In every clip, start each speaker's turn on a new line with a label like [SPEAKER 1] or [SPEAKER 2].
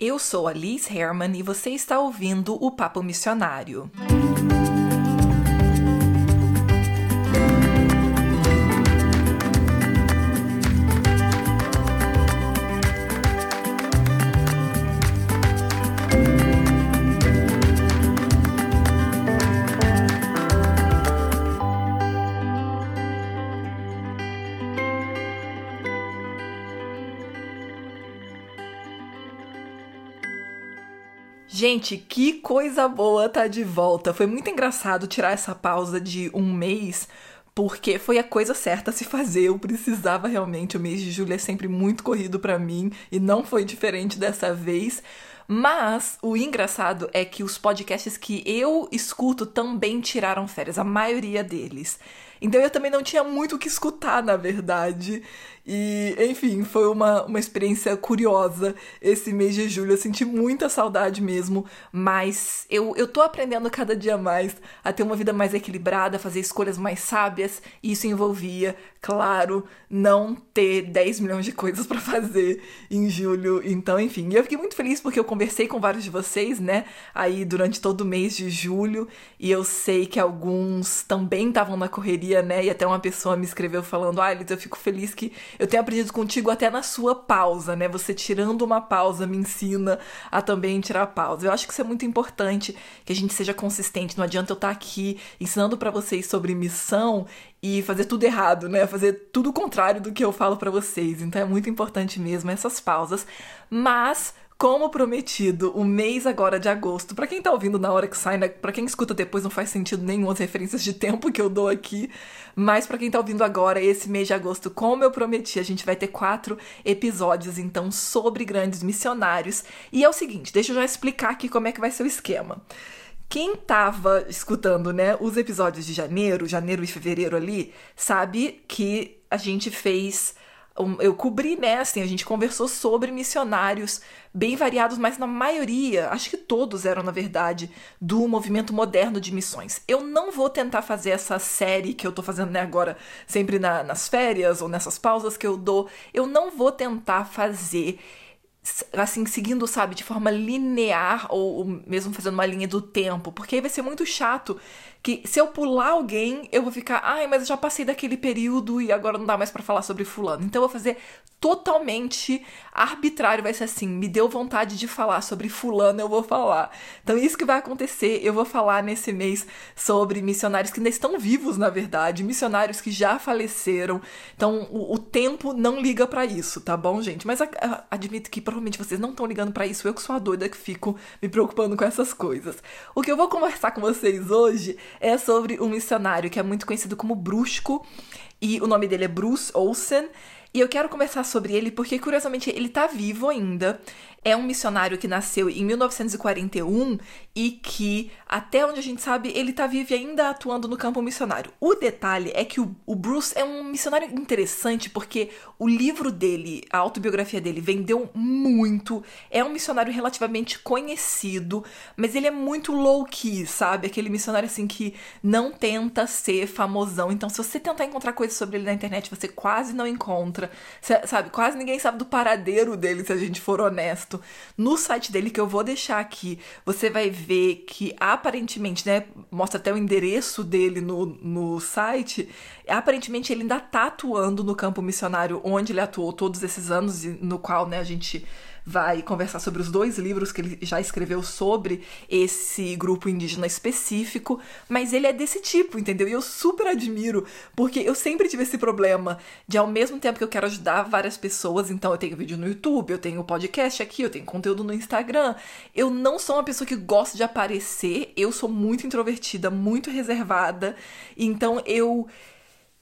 [SPEAKER 1] Eu sou a Liz Herman e você está ouvindo o Papo Missionário. Gente, que coisa boa tá de volta. Foi muito engraçado tirar essa pausa de um mês, porque foi a coisa certa a se fazer. Eu precisava realmente. O mês de julho é sempre muito corrido para mim e não foi diferente dessa vez. Mas o engraçado é que os podcasts que eu escuto também tiraram férias, a maioria deles. Então eu também não tinha muito o que escutar, na verdade. E, enfim, foi uma, uma experiência curiosa esse mês de julho. Eu senti muita saudade mesmo, mas eu, eu tô aprendendo cada dia mais a ter uma vida mais equilibrada, a fazer escolhas mais sábias. E isso envolvia, claro, não ter 10 milhões de coisas para fazer em julho. Então, enfim, eu fiquei muito feliz porque eu conversei com vários de vocês, né, aí durante todo o mês de julho. E eu sei que alguns também estavam na correria, né, e até uma pessoa me escreveu falando: Ah, Liz, eu fico feliz que eu tenho aprendido contigo até na sua pausa, né? Você tirando uma pausa me ensina a também tirar pausa. Eu acho que isso é muito importante, que a gente seja consistente. Não adianta eu estar aqui ensinando para vocês sobre missão e fazer tudo errado, né? Fazer tudo o contrário do que eu falo para vocês. Então é muito importante mesmo essas pausas. Mas como prometido, o mês agora de agosto, para quem tá ouvindo na hora que sai, né? Para quem escuta depois não faz sentido nenhum as referências de tempo que eu dou aqui, mas para quem tá ouvindo agora, esse mês de agosto, como eu prometi, a gente vai ter quatro episódios então sobre grandes missionários. E é o seguinte, deixa eu já explicar aqui como é que vai ser o esquema. Quem tava escutando, né, os episódios de janeiro, janeiro e fevereiro ali, sabe que a gente fez eu cobri, né, assim, a gente conversou sobre missionários bem variados, mas na maioria, acho que todos eram, na verdade, do movimento moderno de missões. Eu não vou tentar fazer essa série que eu tô fazendo né, agora, sempre na, nas férias ou nessas pausas que eu dou, eu não vou tentar fazer assim, seguindo, sabe, de forma linear ou, ou mesmo fazendo uma linha do tempo, porque aí vai ser muito chato que se eu pular alguém, eu vou ficar, ai, mas eu já passei daquele período e agora não dá mais para falar sobre fulano. Então eu vou fazer totalmente arbitrário, vai ser assim, me deu vontade de falar sobre fulano, eu vou falar. Então isso que vai acontecer, eu vou falar nesse mês sobre missionários que ainda estão vivos, na verdade, missionários que já faleceram. Então o, o tempo não liga para isso, tá bom, gente? Mas a, a, admito que provavelmente vocês não estão ligando para isso, eu que sou a doida que fico me preocupando com essas coisas. O que eu vou conversar com vocês hoje é sobre um missionário que é muito conhecido como Brusco, e o nome dele é Bruce Olsen. E eu quero conversar sobre ele porque, curiosamente, ele tá vivo ainda. É um missionário que nasceu em 1941 e que, até onde a gente sabe, ele tá vivo ainda atuando no campo missionário. O detalhe é que o, o Bruce é um missionário interessante porque o livro dele, a autobiografia dele, vendeu muito. É um missionário relativamente conhecido, mas ele é muito low-key, sabe? Aquele missionário assim que não tenta ser famosão. Então, se você tentar encontrar coisas sobre ele na internet, você quase não encontra. Sabe? Quase ninguém sabe do paradeiro dele, se a gente for honesto. No site dele, que eu vou deixar aqui, você vai ver que aparentemente, né? Mostra até o endereço dele no, no site. Aparentemente, ele ainda tá atuando no campo missionário onde ele atuou todos esses anos, no qual, né, a gente vai conversar sobre os dois livros que ele já escreveu sobre esse grupo indígena específico, mas ele é desse tipo, entendeu? E eu super admiro, porque eu sempre tive esse problema de ao mesmo tempo que eu quero ajudar várias pessoas, então eu tenho vídeo no YouTube, eu tenho podcast aqui, eu tenho conteúdo no Instagram. Eu não sou uma pessoa que gosta de aparecer, eu sou muito introvertida, muito reservada, então eu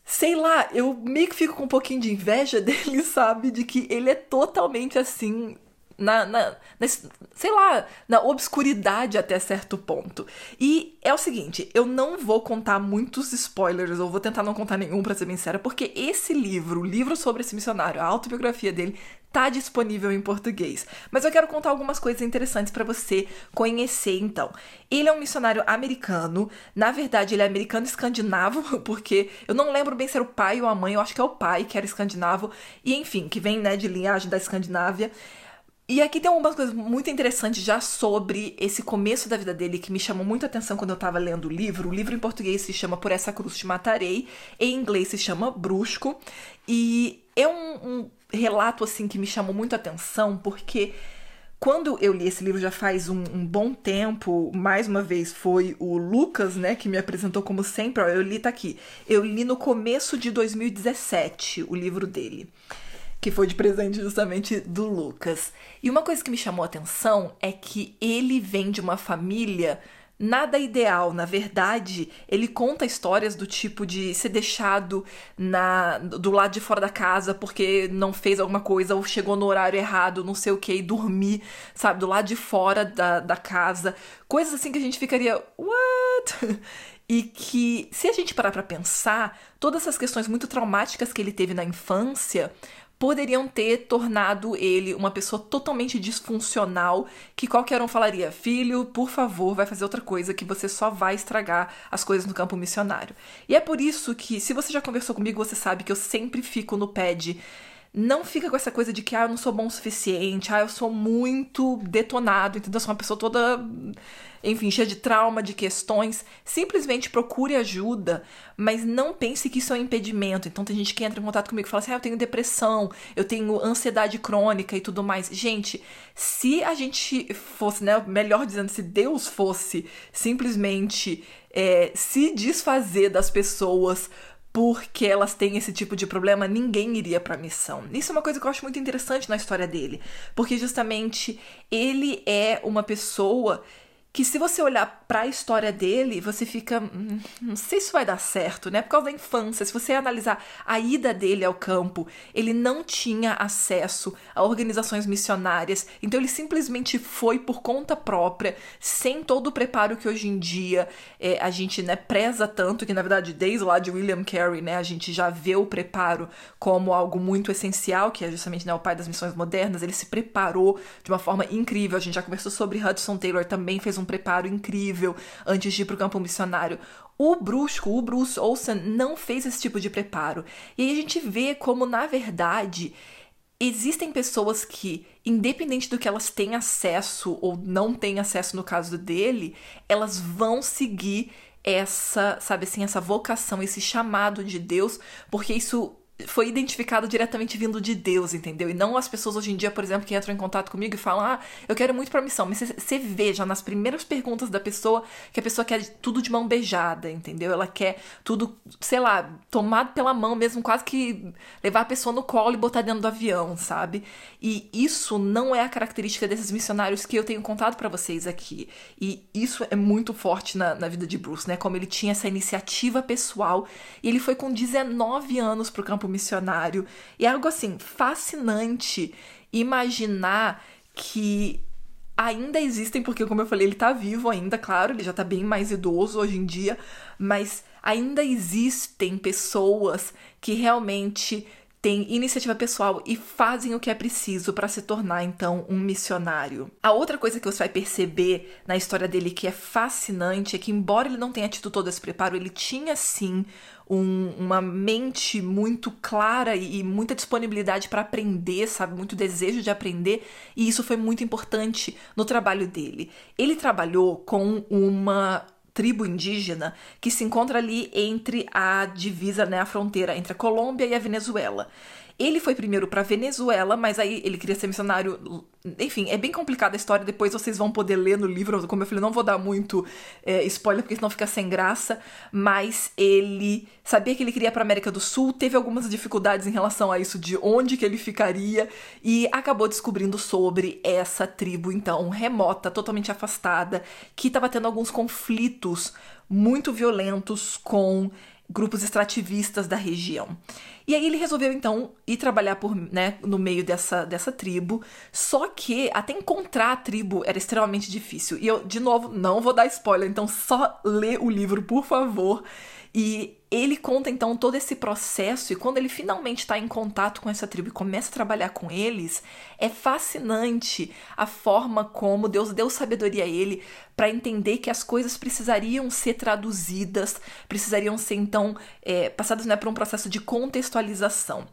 [SPEAKER 1] sei lá, eu meio que fico com um pouquinho de inveja dele, sabe? De que ele é totalmente assim, na, na, na, sei lá, na obscuridade até certo ponto. E é o seguinte, eu não vou contar muitos spoilers, ou vou tentar não contar nenhum, pra ser bem porque esse livro, o livro sobre esse missionário, a autobiografia dele, tá disponível em português. Mas eu quero contar algumas coisas interessantes para você conhecer, então. Ele é um missionário americano, na verdade ele é americano escandinavo, porque eu não lembro bem se era o pai ou a mãe, eu acho que é o pai que era escandinavo, e enfim, que vem, né, de linhagem da Escandinávia. E aqui tem algumas coisas muito interessantes já sobre esse começo da vida dele que me chamou muito a atenção quando eu tava lendo o livro. O livro em português se chama Por Essa Cruz Te Matarei, em inglês se chama Brusco. E é um, um relato assim que me chamou muito a atenção porque quando eu li esse livro já faz um, um, bom tempo, mais uma vez foi o Lucas, né, que me apresentou como sempre. Ó, eu li tá aqui. Eu li no começo de 2017 o livro dele que foi de presente justamente do Lucas. E uma coisa que me chamou a atenção é que ele vem de uma família nada ideal. Na verdade, ele conta histórias do tipo de ser deixado na, do lado de fora da casa porque não fez alguma coisa ou chegou no horário errado, não sei o que, e dormir, sabe, do lado de fora da, da casa. Coisas assim que a gente ficaria, what? E que, se a gente parar pra pensar, todas essas questões muito traumáticas que ele teve na infância poderiam ter tornado ele uma pessoa totalmente disfuncional que qualquer um falaria: filho, por favor, vai fazer outra coisa que você só vai estragar as coisas no campo missionário. E é por isso que, se você já conversou comigo, você sabe que eu sempre fico no pé de não fica com essa coisa de que ah, eu não sou bom o suficiente, ah, eu sou muito detonado, entendeu? Eu sou uma pessoa toda, enfim, cheia de trauma, de questões. Simplesmente procure ajuda, mas não pense que isso é um impedimento. Então tem gente que entra em contato comigo e fala assim: ah, eu tenho depressão, eu tenho ansiedade crônica e tudo mais. Gente, se a gente fosse, né, melhor dizendo, se Deus fosse simplesmente é, se desfazer das pessoas porque elas têm esse tipo de problema, ninguém iria para a missão. Isso é uma coisa que eu acho muito interessante na história dele, porque justamente ele é uma pessoa que se você olhar para a história dele, você fica, hum, não sei se vai dar certo, né? Por causa da infância, se você analisar a ida dele ao campo, ele não tinha acesso a organizações missionárias, então ele simplesmente foi por conta própria, sem todo o preparo que hoje em dia é, a gente né, preza tanto, que na verdade desde lá de William Carey, né, a gente já vê o preparo como algo muito essencial, que é justamente né, o pai das missões modernas, ele se preparou de uma forma incrível, a gente já conversou sobre Hudson Taylor, também fez um preparo incrível antes de ir para o campo missionário. O Brusco, o Bruce Olsen, não fez esse tipo de preparo. E aí a gente vê como, na verdade, existem pessoas que, independente do que elas têm acesso ou não têm acesso no caso dele, elas vão seguir essa, sabe assim, essa vocação, esse chamado de Deus, porque isso foi identificado diretamente vindo de Deus, entendeu? E não as pessoas hoje em dia, por exemplo, que entram em contato comigo e falam: Ah, eu quero muito pra missão. Mas você vê já nas primeiras perguntas da pessoa que a pessoa quer tudo de mão beijada, entendeu? Ela quer tudo, sei lá, tomado pela mão mesmo, quase que levar a pessoa no colo e botar dentro do avião, sabe? E isso não é a característica desses missionários que eu tenho contado para vocês aqui. E isso é muito forte na, na vida de Bruce, né? Como ele tinha essa iniciativa pessoal e ele foi com 19 anos pro campo missionário. E é algo assim fascinante imaginar que ainda existem, porque como eu falei, ele tá vivo ainda, claro, ele já tá bem mais idoso hoje em dia, mas ainda existem pessoas que realmente têm iniciativa pessoal e fazem o que é preciso para se tornar então um missionário. A outra coisa que você vai perceber na história dele que é fascinante é que embora ele não tenha tido todo esse preparo, ele tinha sim um, uma mente muito clara e, e muita disponibilidade para aprender, sabe? Muito desejo de aprender, e isso foi muito importante no trabalho dele. Ele trabalhou com uma tribo indígena que se encontra ali entre a divisa, né, a fronteira entre a Colômbia e a Venezuela. Ele foi primeiro para Venezuela, mas aí ele queria ser missionário. Enfim, é bem complicada a história. Depois vocês vão poder ler no livro. Como eu falei, não vou dar muito é, spoiler, porque senão fica sem graça. Mas ele sabia que ele queria para América do Sul, teve algumas dificuldades em relação a isso, de onde que ele ficaria, e acabou descobrindo sobre essa tribo, então, remota, totalmente afastada, que estava tendo alguns conflitos muito violentos com grupos extrativistas da região. E aí ele resolveu então ir trabalhar por, né, no meio dessa, dessa tribo, só que até encontrar a tribo era extremamente difícil. E eu, de novo, não vou dar spoiler, então só lê o livro, por favor. E ele conta então todo esse processo e quando ele finalmente está em contato com essa tribo e começa a trabalhar com eles, é fascinante a forma como Deus deu sabedoria a ele para entender que as coisas precisariam ser traduzidas, precisariam ser então é, passadas né, por um processo de contextualização.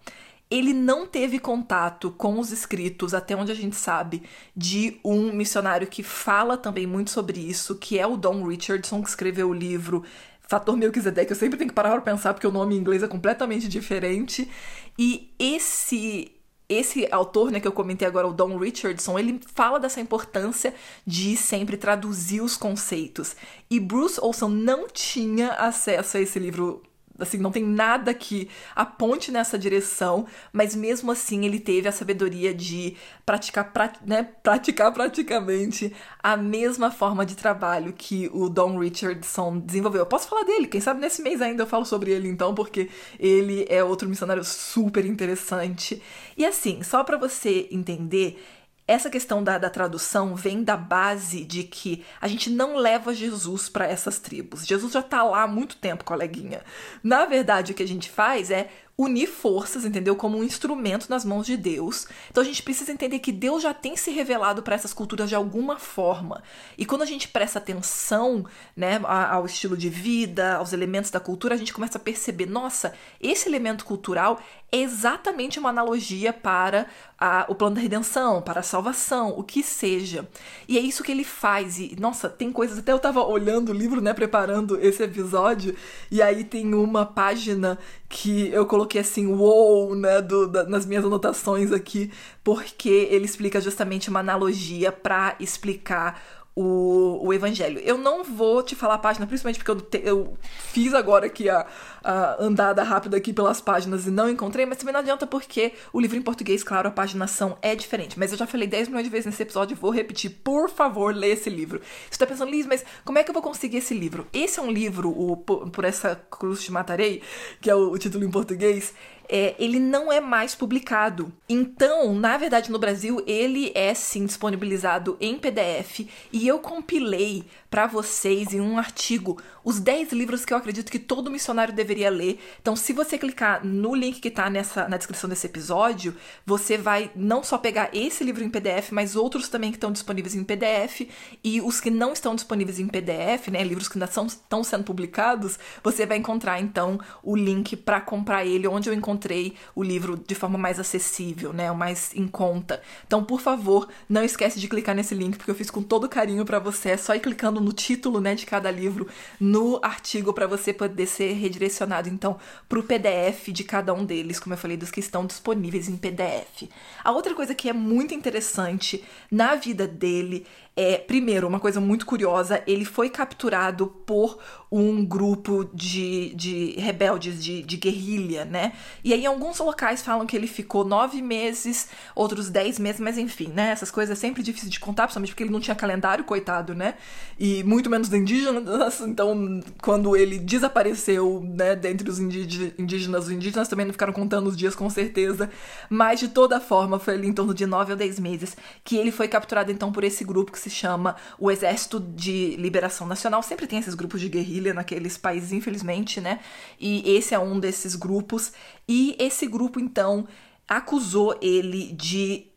[SPEAKER 1] Ele não teve contato com os escritos, até onde a gente sabe, de um missionário que fala também muito sobre isso, que é o Don Richardson, que escreveu o livro Fator Melquisedeque. Eu sempre tenho que parar para pensar porque o nome em inglês é completamente diferente. E esse esse autor, né, que eu comentei agora, o Don Richardson, ele fala dessa importância de sempre traduzir os conceitos. E Bruce Olson não tinha acesso a esse livro assim, não tem nada que aponte nessa direção, mas mesmo assim ele teve a sabedoria de praticar, pra, né, praticar praticamente a mesma forma de trabalho que o Don Richardson desenvolveu. Eu posso falar dele, quem sabe nesse mês ainda eu falo sobre ele então, porque ele é outro missionário super interessante. E assim, só para você entender, essa questão da, da, tradução vem da base de que a gente não leva Jesus para essas tribos. Jesus já está lá há muito tempo, coleguinha. Na verdade, o que a gente faz é unir forças, entendeu? Como um instrumento nas mãos de Deus. Então a gente precisa entender que Deus já tem se revelado para essas culturas de alguma forma. E quando a gente presta atenção, né, ao estilo de vida, aos elementos da cultura, a gente começa a perceber, nossa, esse elemento cultural é exatamente uma analogia para a, o plano da redenção, para a salvação, o que seja. E é isso que ele faz. E, nossa, tem coisas. Até eu tava olhando o livro, né, preparando esse episódio, e aí tem uma página que eu coloquei assim, wow, né, do, da, nas minhas anotações aqui, porque ele explica justamente uma analogia para explicar o, o evangelho. Eu não vou te falar a página, principalmente porque eu, te, eu fiz agora aqui a, a, andada rápida aqui pelas páginas e não encontrei, mas também não adianta porque o livro em português, claro, a paginação é diferente. Mas eu já falei 10 milhões de vezes nesse episódio vou repetir. Por favor, lê esse livro. Você tá pensando, Liz, mas como é que eu vou conseguir esse livro? Esse é um livro, o Por, por essa cruz te matarei, que é o, o título em português é, ele não é mais publicado. Então, na verdade, no Brasil, ele é sim disponibilizado em PDF e eu compilei para vocês em um artigo os 10 livros que eu acredito que todo missionário deveria ler. Então, se você clicar no link que está nessa, na descrição desse episódio, você vai não só pegar esse livro em PDF, mas outros também que estão disponíveis em PDF. E os que não estão disponíveis em PDF, né, livros que ainda são, estão sendo publicados, você vai encontrar então o link para comprar ele, onde eu encontrei o livro de forma mais acessível, né, o mais em conta. Então, por favor, não esquece de clicar nesse link, porque eu fiz com todo carinho para você. É só ir clicando no título né, de cada livro no artigo para você poder ser redirecionado então para o PDF de cada um deles, como eu falei, dos que estão disponíveis em PDF. A outra coisa que é muito interessante na vida dele é, primeiro, uma coisa muito curiosa, ele foi capturado por um grupo de, de rebeldes, de, de guerrilha, né? E aí, alguns locais falam que ele ficou nove meses, outros dez meses, mas enfim, né? Essas coisas é sempre difícil de contar, principalmente porque ele não tinha calendário, coitado, né? E muito menos de indígenas, então quando ele desapareceu, né, dentre os indígenas, os indígenas também não ficaram contando os dias com certeza, mas de toda forma foi ali em torno de nove ou dez meses que ele foi capturado então por esse grupo que se chama o Exército de Liberação Nacional. Sempre tem esses grupos de guerrilha naqueles países, infelizmente, né? E esse é um desses grupos. E esse grupo, então, acusou ele de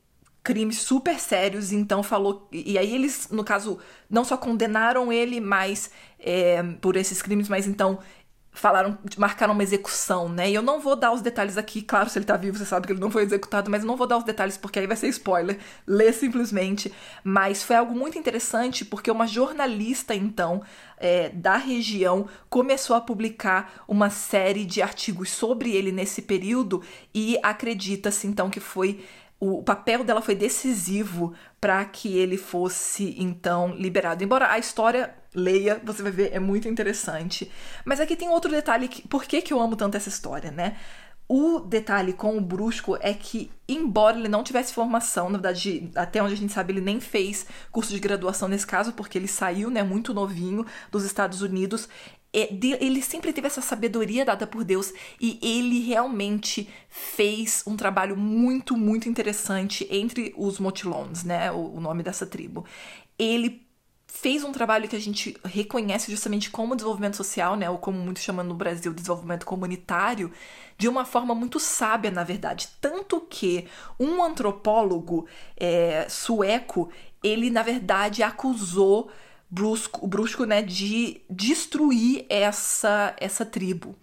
[SPEAKER 1] crimes super sérios, então falou. E aí eles, no caso, não só condenaram ele, mas é, por esses crimes, mas então falaram, marcaram uma execução, né? E eu não vou dar os detalhes aqui, claro, se ele tá vivo, você sabe que ele não foi executado, mas eu não vou dar os detalhes porque aí vai ser spoiler. Lê simplesmente. Mas foi algo muito interessante porque uma jornalista, então, é, da região começou a publicar uma série de artigos sobre ele nesse período e acredita-se, então, que foi o papel dela foi decisivo para que ele fosse então liberado. Embora a história leia, você vai ver, é muito interessante. Mas aqui tem outro detalhe, que, por que, que eu amo tanto essa história, né? O detalhe com o Brusco é que, embora ele não tivesse formação, na verdade, até onde a gente sabe, ele nem fez curso de graduação nesse caso, porque ele saiu, né, muito novinho dos Estados Unidos, ele sempre teve essa sabedoria dada por Deus e ele realmente fez um trabalho muito, muito interessante entre os Motilons, né? O, nome dessa tribo. Ele fez um trabalho que a gente reconhece justamente como desenvolvimento social, né, ou como muitos chamam no Brasil, desenvolvimento comunitário, de uma forma muito sábia, na verdade. Tanto que um antropólogo é, sueco, ele, na verdade, acusou brusco, brusco né, de destruir essa, essa tribo.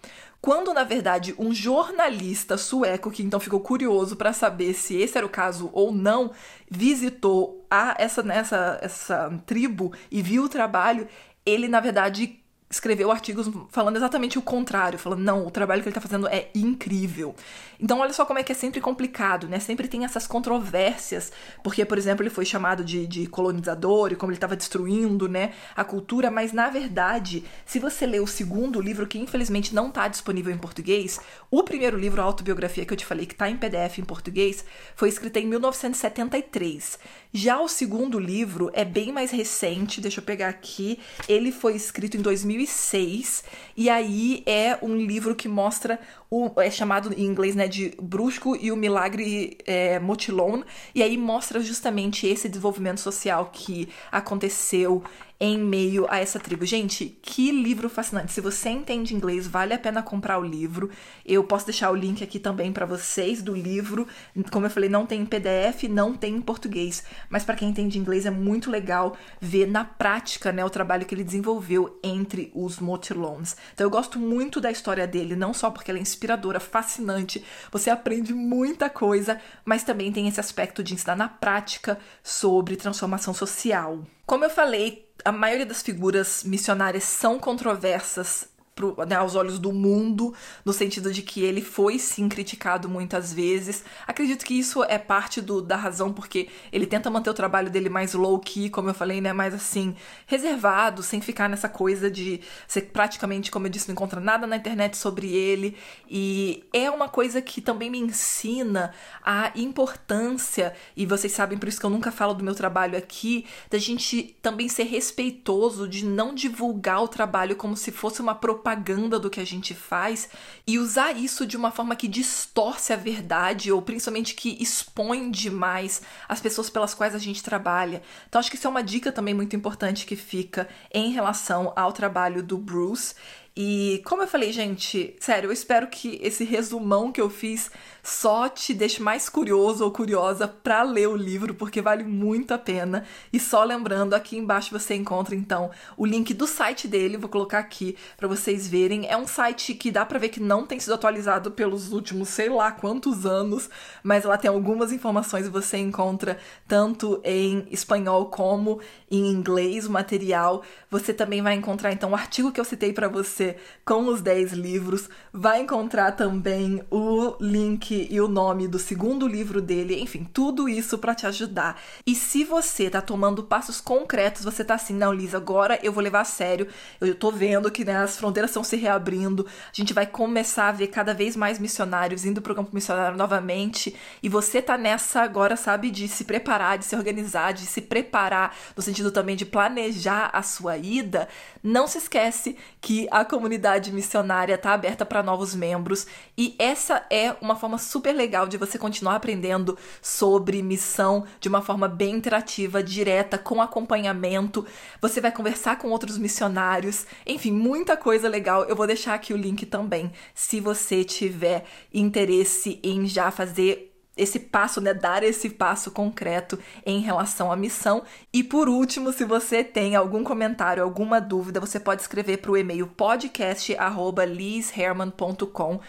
[SPEAKER 1] Quando na verdade um jornalista sueco, que então ficou curioso para saber se esse era o caso ou não, visitou a essa, nessa, essa tribo e viu o trabalho, ele na verdade escreveu artigos falando exatamente o contrário, falando, não, o trabalho que ele está fazendo é incrível. Então, olha só como é que é sempre complicado, né? Sempre tem essas controvérsias, porque, por exemplo, ele foi chamado de, de colonizador e como ele estava destruindo, né, a cultura, mas na verdade, se você ler o segundo livro, que infelizmente não está disponível em português, o primeiro livro, a autobiografia que eu te falei, que está em PDF em português, foi escrito em 1973. Já o segundo livro é bem mais recente, deixa eu pegar aqui, ele foi escrito em 2000 2006. E aí é um livro que mostra o, é chamado em inglês né, de Brusco e o Milagre é, Motilon. E aí mostra justamente esse desenvolvimento social que aconteceu em meio a essa tribo. Gente, que livro fascinante. Se você entende inglês, vale a pena comprar o livro. Eu posso deixar o link aqui também para vocês do livro. Como eu falei, não tem em PDF, não tem em português, mas para quem entende inglês é muito legal ver na prática, né, o trabalho que ele desenvolveu entre os Motilons. Então eu gosto muito da história dele, não só porque ela é inspiradora, fascinante, você aprende muita coisa, mas também tem esse aspecto de ensinar na prática sobre transformação social. Como eu falei, a maioria das figuras missionárias são controversas pro, né, aos olhos do mundo, no sentido de que ele foi sim criticado muitas vezes. Acredito que isso é parte do, da razão porque ele tenta manter o trabalho dele mais low-key, como eu falei, né, mais assim, reservado, sem ficar nessa coisa de ser praticamente, como eu disse, não encontra nada na internet sobre ele. E é uma coisa que também me ensina a importância, e vocês sabem por isso que eu nunca falo do meu trabalho aqui, da gente também ser respeitoso, de não divulgar o trabalho como se fosse uma propaganda propaganda do que a gente faz e usar isso de uma forma que distorce a verdade ou principalmente que expõe demais as pessoas pelas quais a gente trabalha. Então acho que isso é uma dica também muito importante que fica em relação ao trabalho do Bruce e como eu falei, gente, sério, eu espero que esse resumão que eu fiz só te deixe mais curioso ou curiosa para ler o livro, porque vale muito a pena. E só lembrando, aqui embaixo você encontra então o link do site dele, vou colocar aqui para vocês verem. É um site que dá para ver que não tem sido atualizado pelos últimos sei lá quantos anos, mas lá tem algumas informações e você encontra tanto em espanhol como em inglês o material. Você também vai encontrar então o artigo que eu citei para você com os 10 livros. Vai encontrar também o link e o nome do segundo livro dele, enfim, tudo isso para te ajudar. E se você tá tomando passos concretos, você tá assim, não, Lisa, agora eu vou levar a sério. Eu tô vendo que né, as fronteiras estão se reabrindo. A gente vai começar a ver cada vez mais missionários indo pro campo missionário novamente. E você tá nessa agora, sabe, de se preparar, de se organizar, de se preparar no sentido também de planejar a sua ida. Não se esquece que a comunidade missionária está aberta para novos membros e essa é uma forma super legal de você continuar aprendendo sobre missão de uma forma bem interativa, direta, com acompanhamento. Você vai conversar com outros missionários, enfim, muita coisa legal. Eu vou deixar aqui o link também, se você tiver interesse em já fazer esse passo, né, dar esse passo concreto em relação à missão. E por último, se você tem algum comentário, alguma dúvida, você pode escrever para o e-mail podcast@lizherman.com.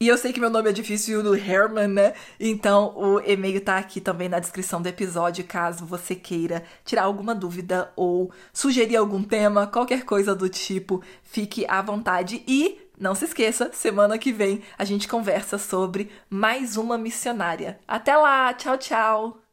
[SPEAKER 1] E eu sei que meu nome é difícil do Herman, né? Então o e-mail tá aqui também na descrição do episódio, caso você queira tirar alguma dúvida ou sugerir algum tema, qualquer coisa do tipo, fique à vontade e não se esqueça, semana que vem a gente conversa sobre mais uma missionária. Até lá, tchau, tchau!